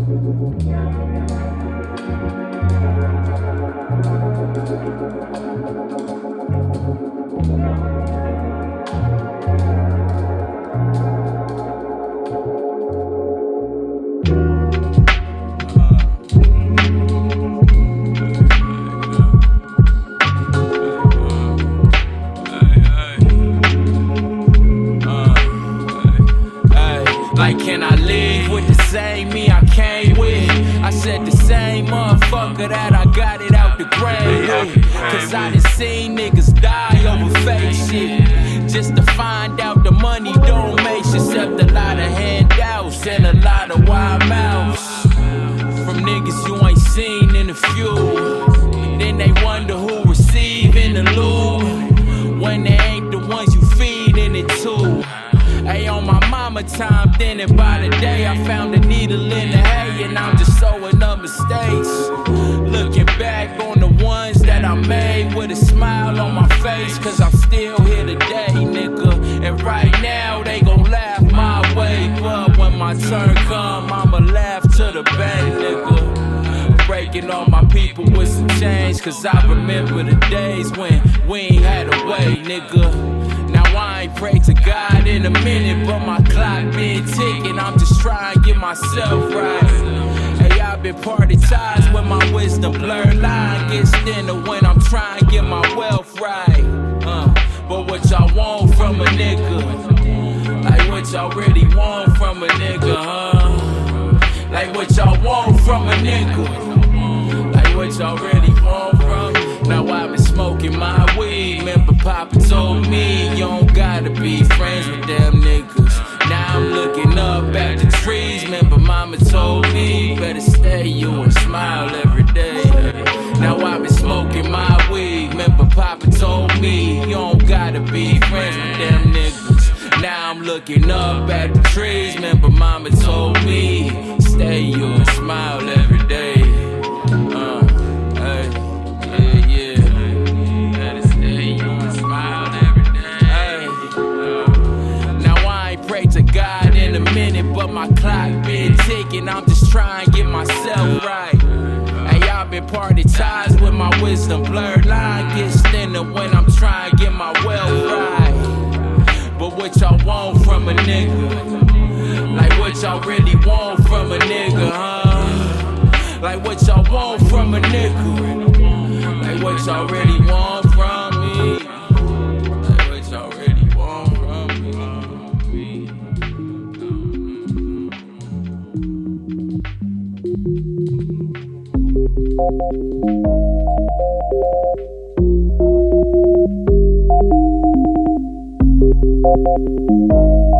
Thank you. Been party ties when my wisdom blurred line gets thinner when I'm trying to get my wealth right. Uh, but what y'all want from a nigga? Like what y'all really want from a nigga, huh? Like what y'all want from a nigga? Like what y'all really want from? Now I've been smoking my weed. Remember, Papa told me you don't gotta be friends with them niggas. Now I'm looking up at the trees. Remember, you and smile every day. Now I've been smoking my weed. Remember, Papa told me you don't gotta be friends with them niggas. Now I'm looking up at the trees. Remember, Mama told me stay you and smile every day. Uh, hey, yeah, yeah. Stay you and smile every day. Hey, uh, now I ain't pray to God in a minute, but my clock been ticking. I'm just trying and get myself right. Hey, I've been party ties with my wisdom. Blurred line gets thinner when I'm trying to get my wealth right. But what y'all want from a nigga? Like what y'all really want from a nigga, huh? Like what y'all want from a nigga? Like what y'all really Thank you.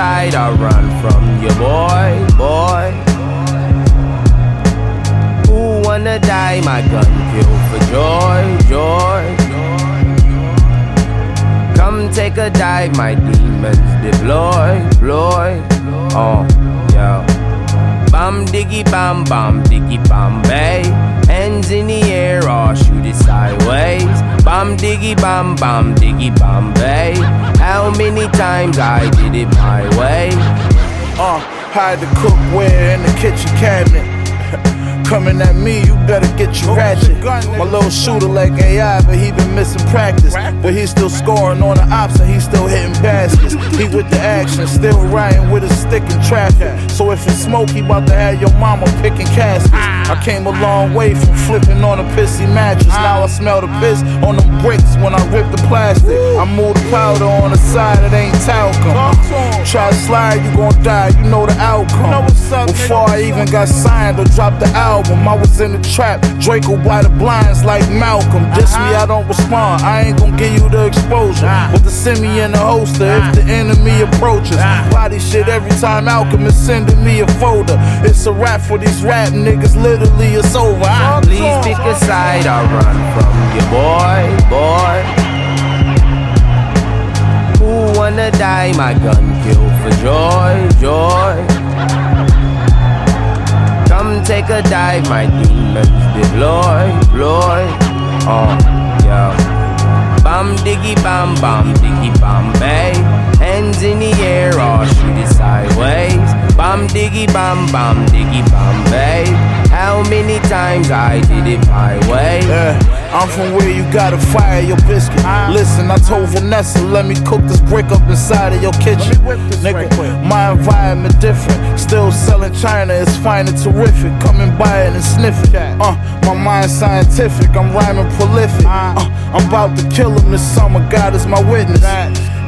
side I run from you, boy, boy. Who wanna die? My gun kill for joy, joy. Come take a dive, my demons deploy, deploy. Oh, yeah. Bam diggy bam bam diggy bam bay. Hands in the air, or shoot it sideways. Hide the cookware in the kitchen cabinet. Coming at me, you better get your ratchet. My little shooter like AI, but he been missing practice. But he still scoring on the ops and he still hitting baskets. He with the action, still riding with a stick in traffic. So if it's smoke, he about to have your mama picking caskets. I came a long way from flipping on a pissy mattress. Now I smell the piss on the bricks when I rip the plastic. I move the powder on the side, it ain't talcum. Try to slide, you gon' die, you know the outcome. Before I even got signed or dropped the album, I was in the trap. Draco by the blinds like Malcolm. Diss me, I don't respond. I ain't gon' give you the exposure. But the send and the holster if the enemy approaches. Body shit every time Alchemist sending me a folder. It's a rap for these rap niggas, literally it's over. I Please pick a side, I'll run from you, boy, boy. Who wanna die? My gun kill for joy, joy. Come take a dive, my demons deploy, deploy. Oh, yeah. Bam diggy bam bam diggy bam bay. Hands in the air, or shoot it sideways. Bam diggy bam bam diggy bam bay. How many times I did it my way? Yeah. I'm from where you gotta fire your biscuit. Listen, I told Vanessa, let me cook this brick up inside of your kitchen. Nigga, my environment different. Still selling China, it's fine and terrific. Come and buy it and sniff it. Uh, my mind scientific, I'm rhyming prolific. Uh, I'm about to kill him this summer, God is my witness.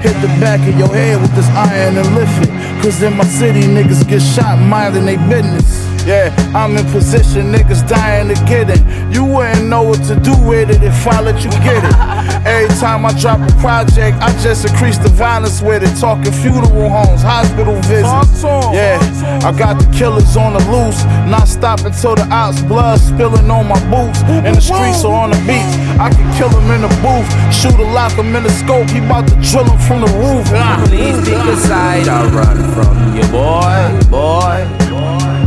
Hit the back of your head with this iron and lift it. Cause in my city, niggas get shot minding they business. Yeah, I'm in position, niggas dying to get it. You wouldn't know what to do with it if I let you get it. Every time I drop a project, I just increase the violence with it. Talking funeral homes, hospital visits. Yeah, I got the killers on the loose. Not stopping till the ops blood spilling on my boots. In the streets or on the beach, I can kill him in the booth. Shoot a lock him in the scope, he about to drill him from the roof. Please pick a side, I'll run from you, boy, boy. Who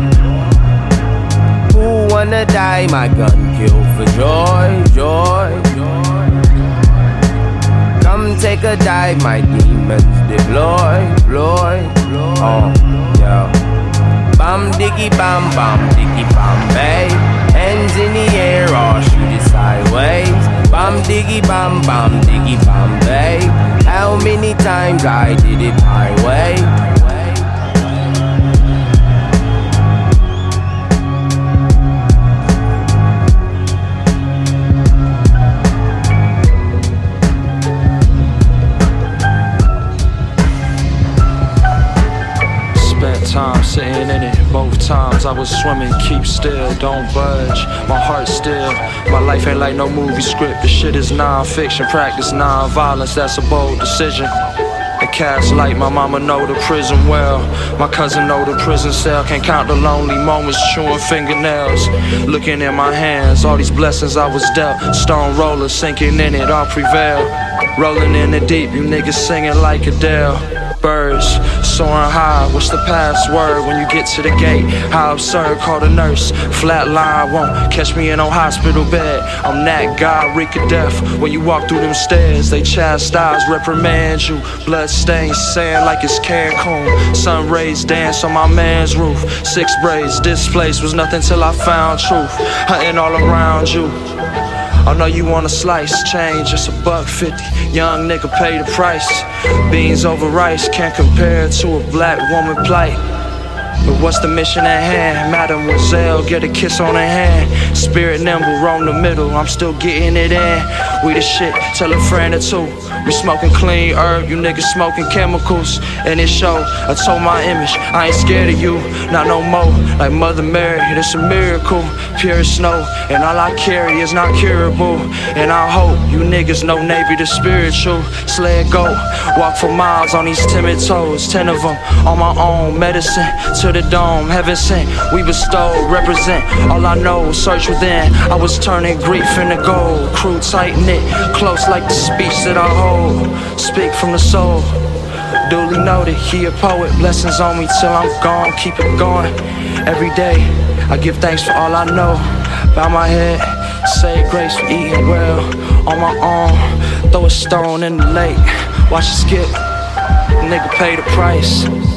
wanna die? My gun kill for joy, joy. Come take a dive, my demons deploy, deploy. Oh, yeah. Bam diggy bam bam diggy bam bay. Hands in the air or shoot it sideways. Bam diggy bam bam diggy bam bay. How many times I did it my way? Sitting in it. Both times I was swimming, keep still, don't budge. My heart still. My life ain't like no movie script. The shit is non-fiction. Practice non-violence. That's a bold decision. The cast light, my mama know the prison well. My cousin know the prison cell. Can't count the lonely moments, chewing fingernails. Looking in my hands, all these blessings I was dealt. Stone roller sinking in it, I'll prevail. Rolling in the deep, you niggas singing like Adele. Birds soaring high, what's the password when you get to the gate? How absurd, call the nurse. Flat line won't catch me in no hospital bed. I'm that guy, reek of death. When you walk through them stairs, they chastise, reprimand you. Blood stains, sand like it's Cancun. Sun rays dance on my man's roof. Six braids, this place was nothing till I found truth. Hunting all around you. I know you want a slice, change, it's a buck fifty. Young nigga pay the price. Beans over rice can't compare to a black woman plight. But what's the mission at hand? Mademoiselle, get a kiss on her hand. Spirit nimble, roam the middle, I'm still getting it in. We the shit, tell a friend or two. We smoking clean herb, you niggas smoking chemicals. And it show, I told my image, I ain't scared of you, not no more. Like Mother Mary, it's a miracle, pure snow. And all I carry is not curable. And I hope you niggas know Navy the spiritual. Sled go, walk for miles on these timid toes. Ten of them on my own, medicine to the dome. Heaven sent, we bestow, represent. All I know, search within. I was turning grief into gold. Crew tight knit, close like the speech that I hold. Speak from the soul. Duly noted, he a poet. Blessings on me till I'm gone. Keep it going. Every day, I give thanks for all I know. Bow my head, say grace for eating well. On my own, throw a stone in the lake. Watch it skip. Nigga pay the price.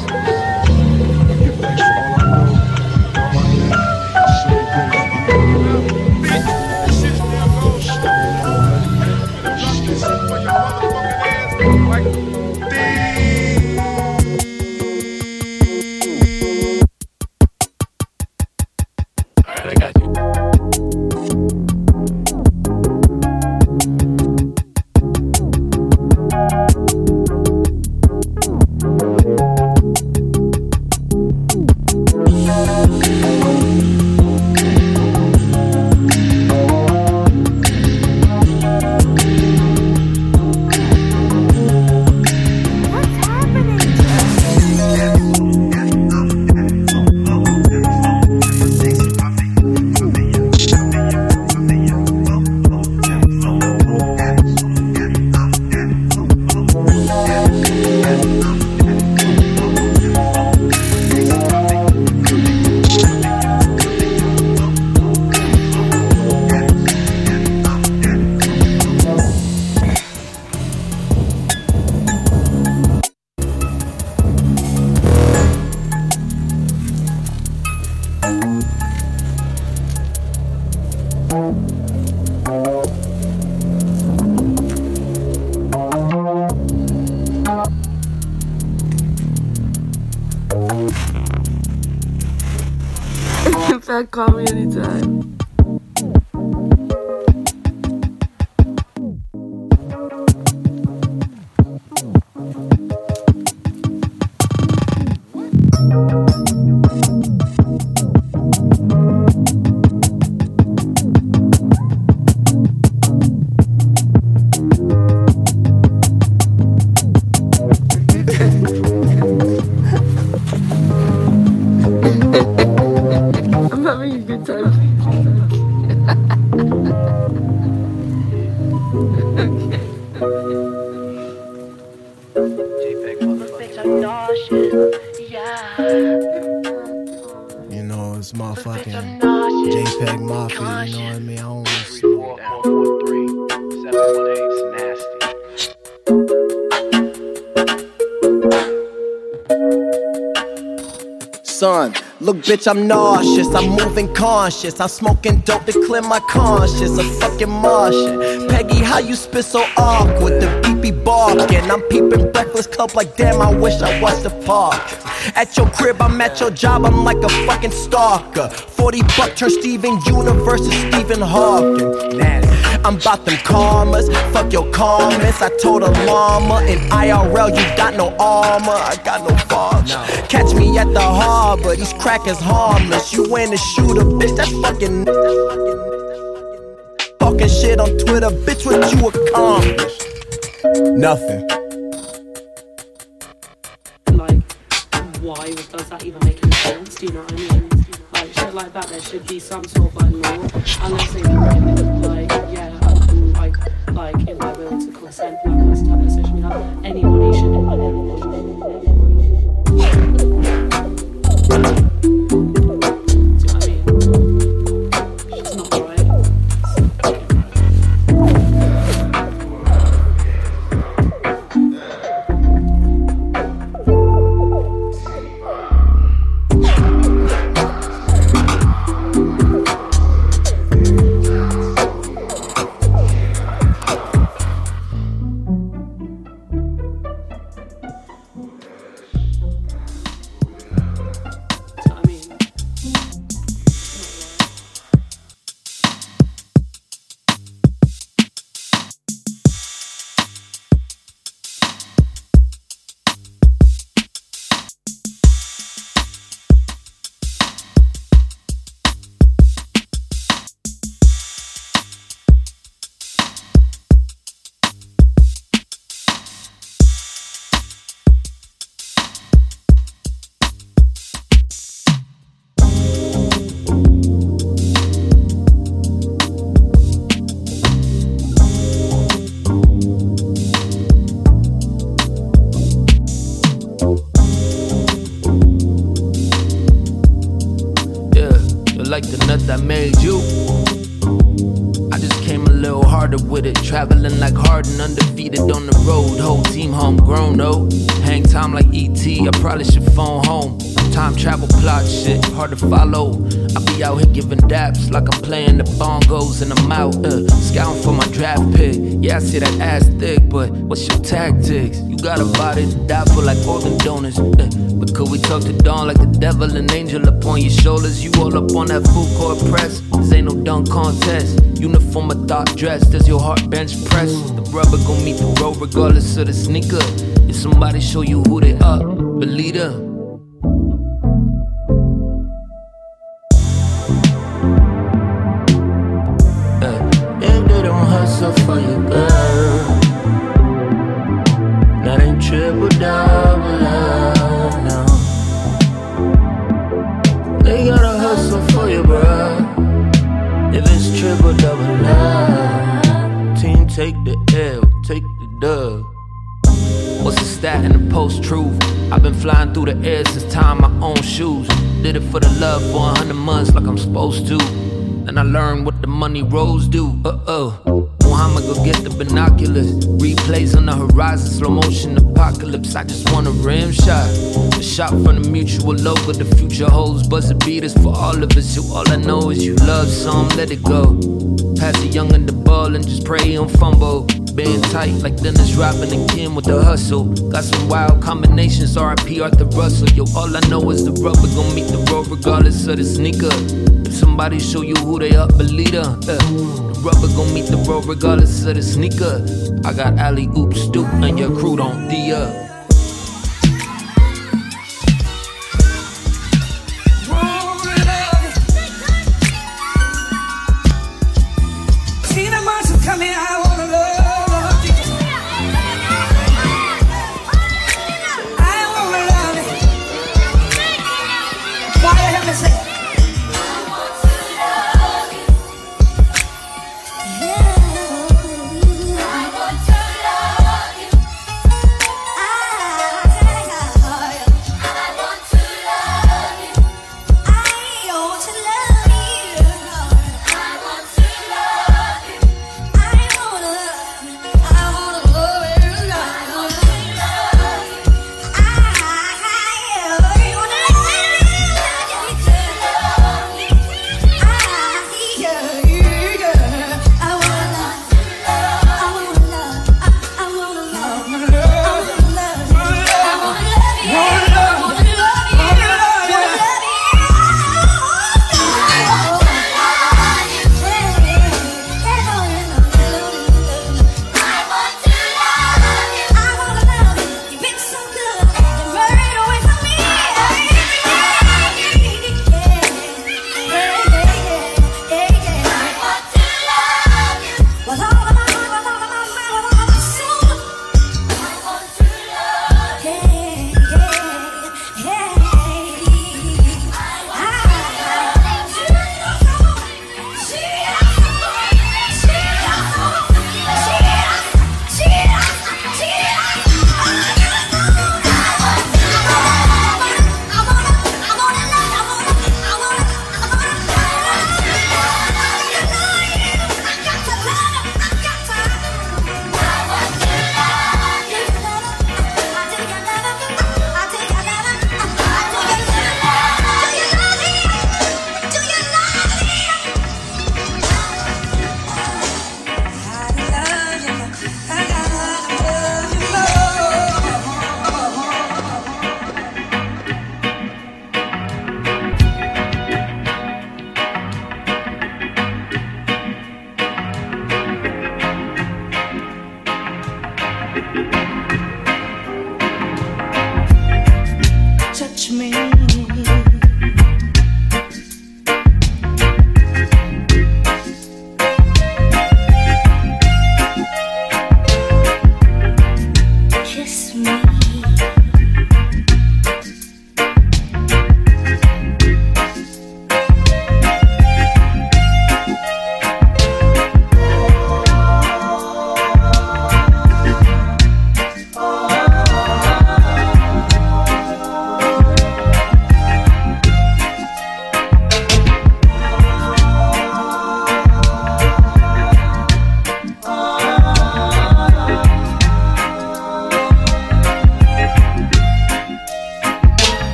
this motherfucking JPEG Mafia, you know what I mean? I don't want to smoke that. Son. Look, bitch, I'm nauseous, I'm moving conscious. I'm smoking dope to clear my conscience. A fucking Martian. Peggy, how you spit so awkward? The beepy barking. I'm peeping Breakfast Club like damn, I wish I was the park. At your crib, I'm at your job, I'm like a fucking stalker. 40 buck turn Steven Universe to Stephen Hawking. Nasty. I'm about them karmas, fuck your comments. I told a llama in IRL, you got no armor, I got no father. Catch me at the harbor, these crackers harmless. You ain't a shooter, bitch, that's fucking. Talking shit on Twitter, bitch, what you accomplished? Nothing. Like, why does that even make any sense? Do you know what I mean? Like, shit like that, there should be some sort of law, unless they like, yeah, like, if they're willing to consent, us to have a session, anybody should. I see that ass thick, but what's your tactics? You got a body to die for like organ donors. Uh, but could we talk to Dawn like the devil and angel upon your shoulders? You all up on that food court press. This ain't no dunk contest. Uniform of thought dress, does your heart bench press? The rubber gon' meet the road regardless of the sneaker. If somebody show you who they are, believe them. Hustle for you, girl, that ain't triple double love. They gotta hustle for you, bruh. If it's triple double love, team take the L, take the dub. What's the stat in the post truth? I've been flying through the air since tying my own shoes. Did it for the love for a hundred months like I'm supposed to. Then I learned what the money rolls do. Uh oh. Muhammad go get the binoculars. Replays on the horizon, slow motion apocalypse. I just want a rim shot. A shot from the mutual logo. The future holds buzzer beaters for all of us. You all I know is you love some, let it go. Pass the young and the ball and just pray on fumble. Band tight like Dennis Robin and Kim with the hustle. Got some wild combinations, RIP Arthur Russell. Yo, all I know is the rubber gon' meet the road regardless of the sneaker. If somebody show you who they up, believe the rubber gon' meet the road regardless of the sneaker. I got alley oop stoop and your crew don't D up. 칠래?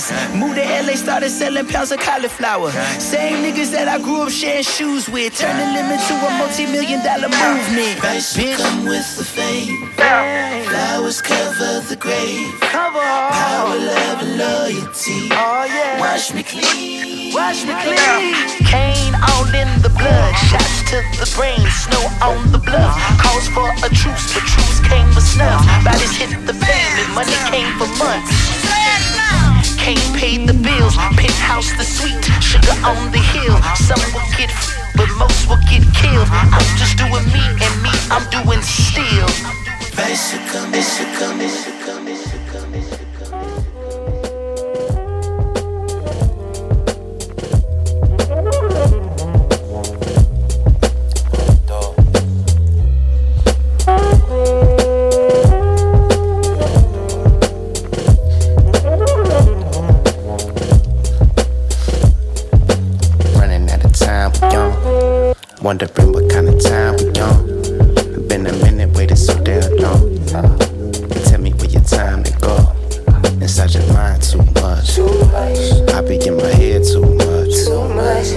pockets. Moved to LA, started selling pounds of cauliflower. Same niggas that I grew up sharing shoes with. Turn the limit to a multi million dollar movement. Bitch. come with the fame. Flowers cover the grave. Cover. Power, love, and loyalty. Oh, yeah. Wash me clean. Wash me clean. Cane all in the blood. Shots to the brain. Snow on the bluff. Calls for a truce, but truce came with snuff. Bodies hit the pavement. Money came for months can't pay the bills. Penthouse the suite, sugar on the hill. Some will get, but most will get killed. I'm just doing me, and me, I'm doing still. Bicycle, bicycle, bicycle, bicycle, bicycle. Wondering what kind of time we on. Been a minute waiting so damn long. Uh, tell me where your time to go. Inside your mind too much. I be in my head too much.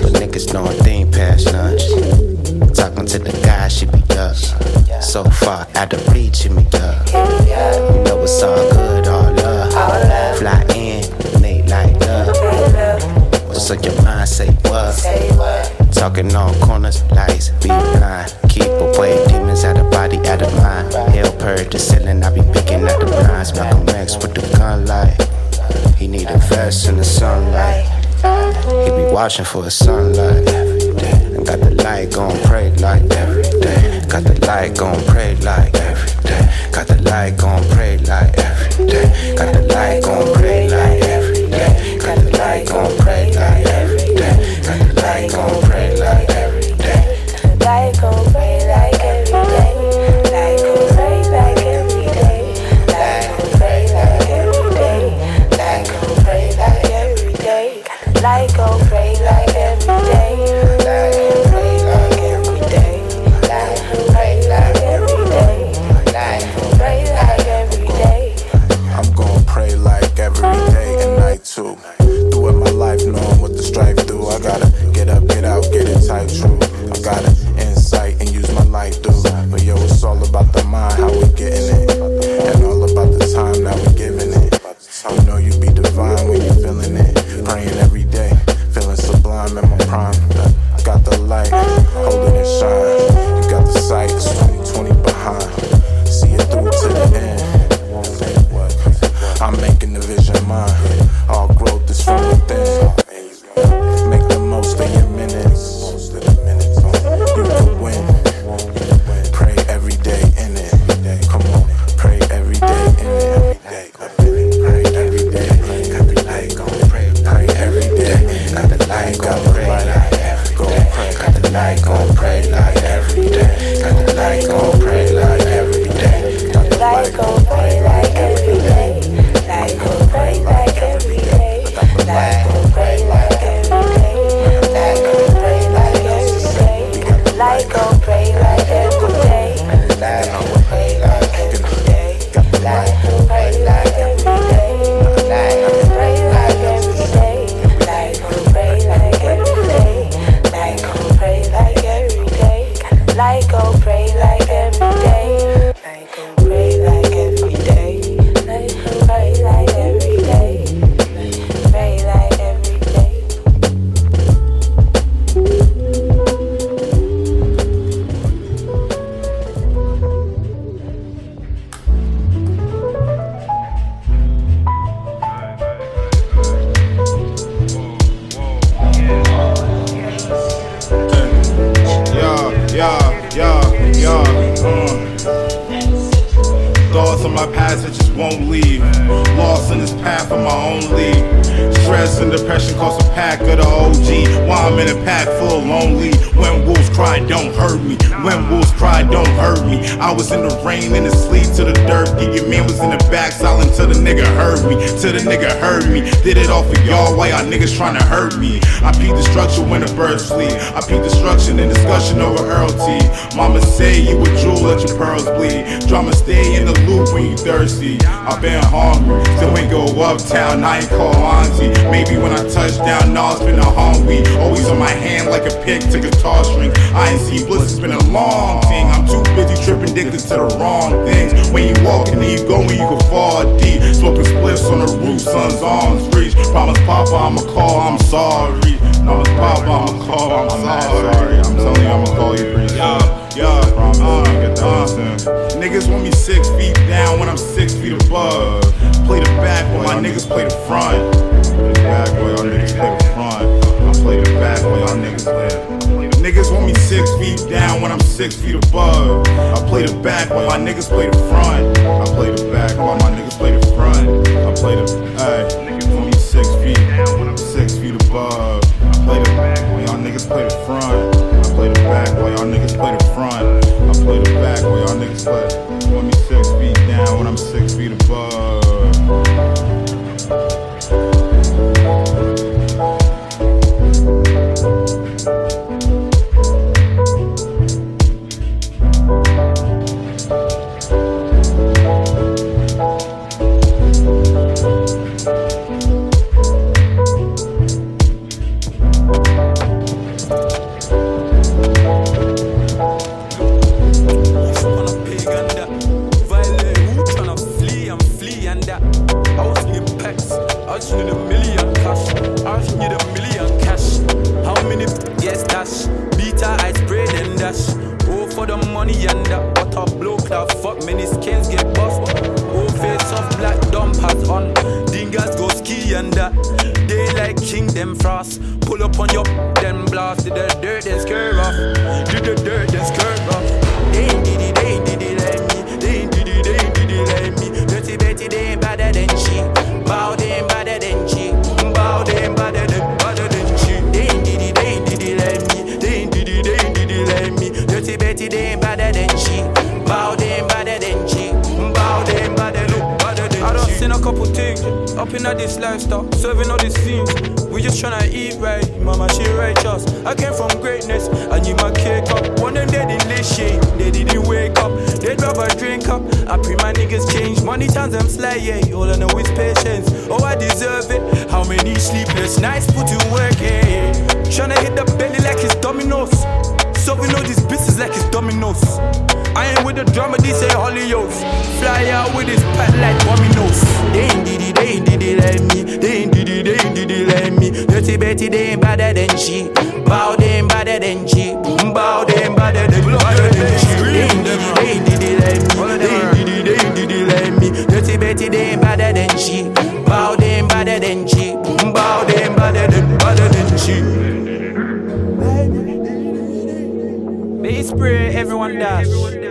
But niggas know I think past lunch. Talking to the guy, she be up. So far out of reach, she me up. You know it's all good, all love. Fly in, make light up. What's on your mind? Say what? Talking all vouching for a sunlight every day. Got the light gon' pray like every day. Got the light gon' pray like every day. Got the light gon' pray like every day. Got the light gon' say you a jewel, let your pearls bleed. Drama stay in the loop when you thirsty. I've been hungry, still ain't go uptown, I ain't call auntie. Maybe when I touch down, nah, it's been a home week. Always on my hand like a pick to guitar string. I ain't seen bliss, it's been a long thing. I'm too busy tripping dickers to the wrong things. When you walk and then you go and you can fall deep. Smoking spliffs on the roof, son's arms reach. Promise Papa I'ma call, I'm sorry. Promise Papa I'ma call, I'm sorry. I'm telling you I'ma call you. Uh, uh, niggas want me six feet down when I'm six feet above. Play the back while my niggas play the front. Play the back while y'all niggas play the front. I play the back while y'all niggas play. Niggas want me six feet down when I'm six feet above. I play the back while my niggas play the front. I play the back while my niggas play the front. I play the, ayy, niggas want me six feet down when I'm six feet above. I play the back while y'all niggas play the front. I play the back while y'all niggas while couple things up in this lifestyle, serving all these things. We just tryna eat right, mama, she righteous. I came from greatness, I need my cake up. One them they didn't live shit, they didn't wake up. They'd rather drink up. I pray my niggas change, money times I'm sly, yeah. All I know is patience. Oh, I deserve it. How many sleepless nights put in work, yeah. Tryna hit the belly like it's dominoes. Serving all these bitches like it's dominoes. I ain't with the drama, these say Hollyoaks. Fly out with this pat like dominoes. They ain't did it, they ain't did it like me. They ain't did it, they ain't did it like me. Dirty Betty, they ain't better than she. Bow, they ain't better than she. Bow, they ain't better than she. They ain't did it, they ain't did it like me. They ain't did it, they ain't did it like me. Dirty Betty, they ain't better than she. Bow, Everyone dash.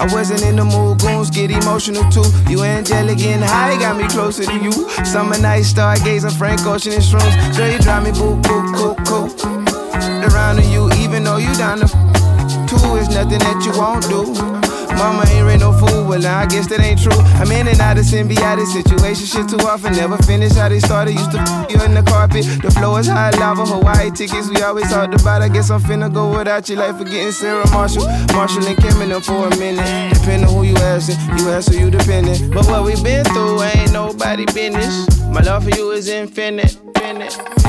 I wasn't in the mood, goons get emotional too. You angelic getting high, got me closer to you. Summer night, stargazing, Frank Ocean and shrooms. Girl, you drive me boo, boo, cool, cool. Around to you, even though you down the two is nothing that you won't do. Mama ain't raised no fool, well I guess that ain't true. I'm in and out of symbiotic situation, shit too often. Never finish how they started. Used to f- you in the carpet. The flow is high lava, Hawaii tickets we always talked about. I guess I'm finna go without you, like forgetting Sarah Marshall, Marshall and Kim in them for a minute. Depending on who you asking, you ask answer you depending. But what we been through ain't nobody business. My love for you is infinite, infinite.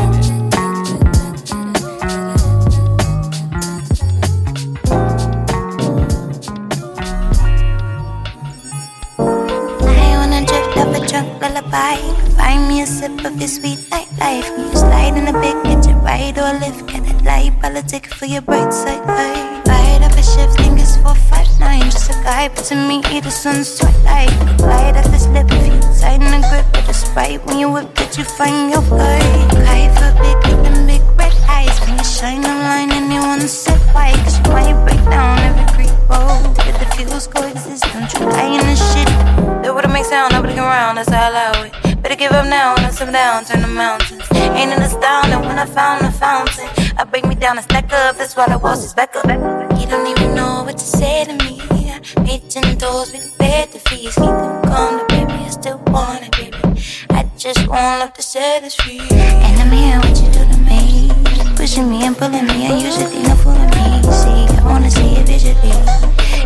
Drunk. Find me a sip of your sweet nightlife. Can you slide in a big, get it right or lift? Get it light, politic for your bright side. Hey. Light up a shift, think it's 459. Just a guy, but to me, it is sun sweat light. Light up this lip if you tighten the grip with the sprite. When you whip it, you find your guy. Kite for big with them big red eyes. Can you shine a line and up now I sit down, turn the mountains. Ain't it astounding when I found the fountain? I bring me down and stack up, that's why I walls is back up. You don't even know what to say to me. Meeting doors with bed to feast. Keep them calm, the baby, I still want it, baby. I just want love to set us free. And I'm here, what you do to me? Pushing me and pulling me, and usually not fooling me. See, I wanna see it visually.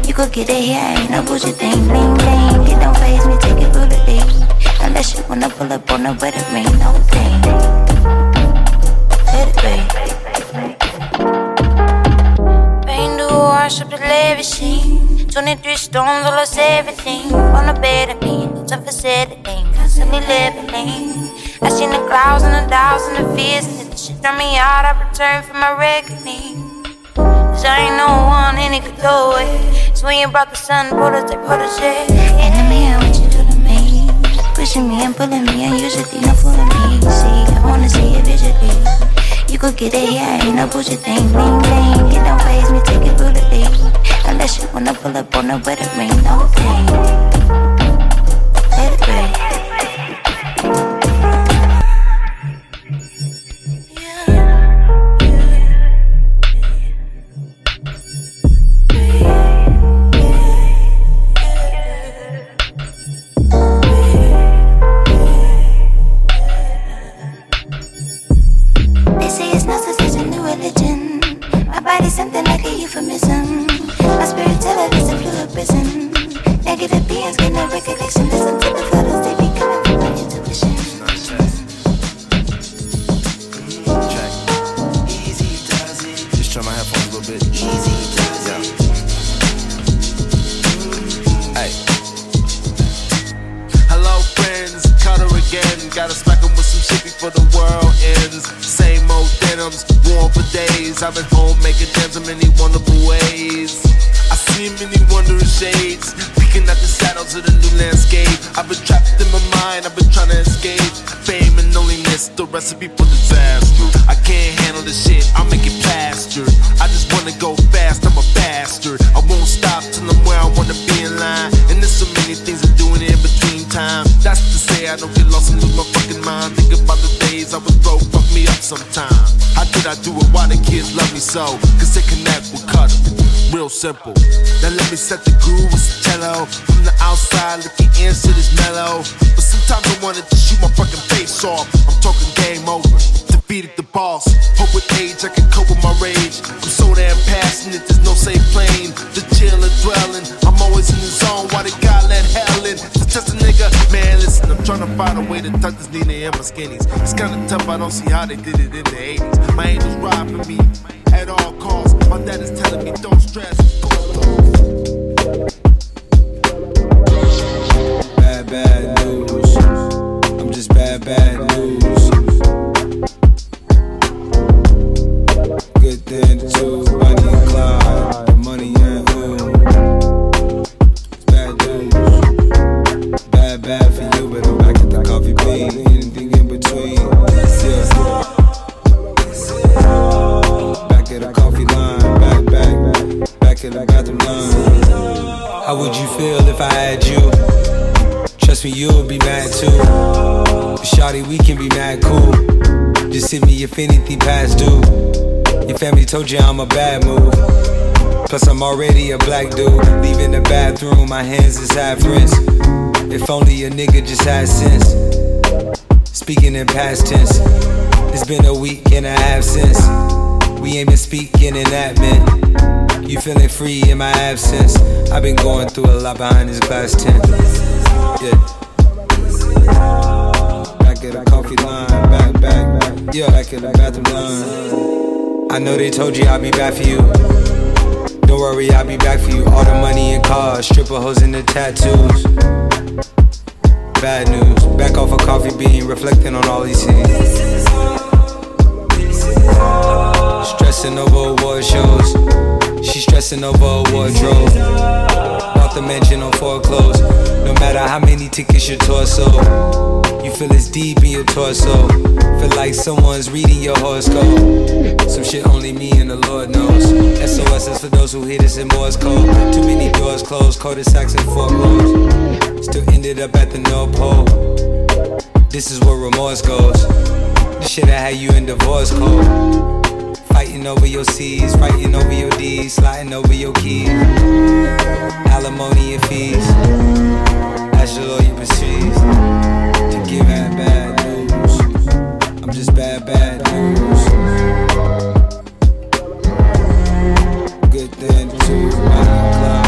You could get it here, ain't no bullshit thing. Bling, bling, it don't faze me, take it brutally. Unless you wanna pull up on the wedding ring, no thing. Let it rain. Rain to wash up the levity. 23 stones, all lost everything. On the bed of me, no time for settling. Constantly leveling. I seen the clouds and the doubts and the fears. And the shit throw me out, I return for my reckoning. Cause I ain't no one and it could away. So when you brought the sun, protege, protege. Enemy, what you do to me? Pushing me and pulling me, and usually not fooling me. See, I wanna see it visually. You could get it here, ain't no bullshit thing. Bling, bling, it don't faze me, take it brutally. Unless you wanna pull up on the wedding ring, no thing. Let it rain. Simple. Now let me set the groove with some cello. From the outside, looking in, shit is mellow. But sometimes I wanted to shoot my fucking face off. I'm talking game over. Defeated the boss. Hope with age I can cope with my rage. I'm so damn passionate, there's no safe plane. The chill and dwelling. I'm always in the zone. Why the God let hell in? To test a nigga, man, listen, I'm trying to find a way to tuck this Nina in my skinnies. It's kinda tough, I don't see how they did it in the 80s. My angels ride for me at all costs. My dad is telling me don't stress. Bad, news. I'm just bad, bad told you I'm a bad move. Plus, I'm already a black dude. Leaving the bathroom, my hands is half rinsed. If only a nigga just had sense. Speaking in past tense, it's been a week and a half since we ain't been speaking in admin. You feeling free in my absence? I've been going through a lot behind this glass tent. Yeah. Back at the coffee line, back, back, yeah, back at the bathroom line. I know they told you I'll be back for you. Don't worry, I'll be back for you. All the money and cars, stripper hoes and the tattoos. Bad news, back off a coffee bean, reflecting on all these things. Stressing over award shows. She stressing over a wardrobe. The mansion on foreclosed. No matter how many tickets your torso. You feel it's deep in your torso. Feel like someone's reading your horoscope. Some shit only me and the Lord knows. SOS is for those who hit us in Morse code. Too many doors closed, cul-de-sacs and foreclosed. Still ended up at the North Pole. This is where remorse goes. The shit I had you in divorce code. Fighting over your C's, fighting over your D's, sliding over your keys. Alimony and fees. As your lawyer proceeds to give bad, bad news. I'm just bad, bad news. Good thing too.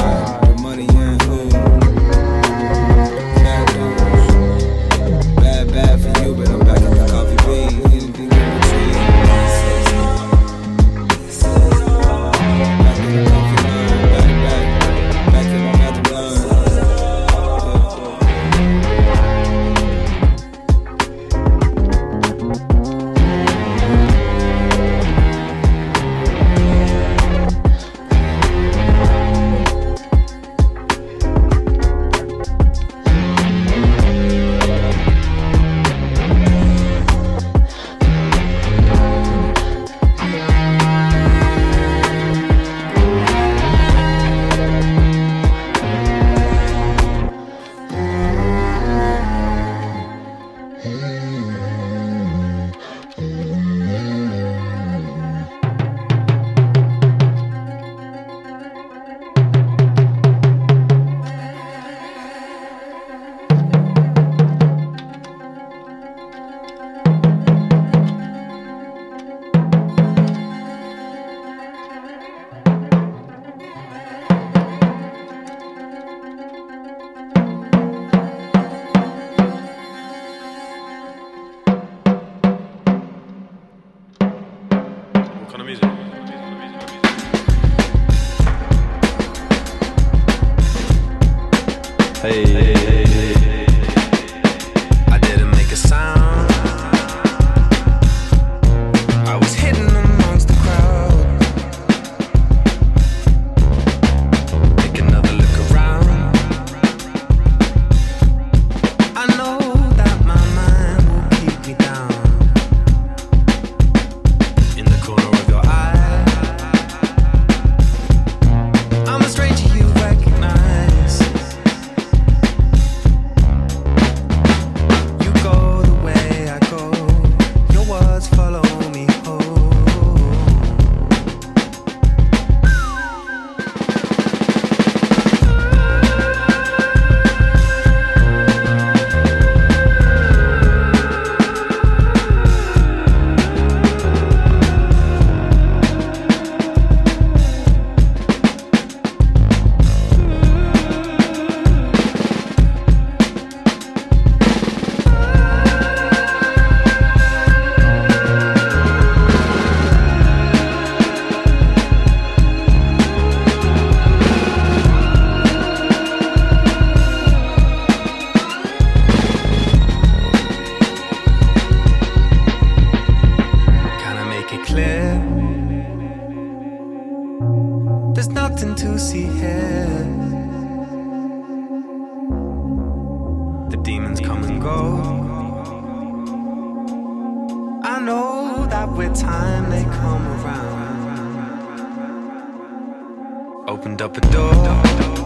Opened up a door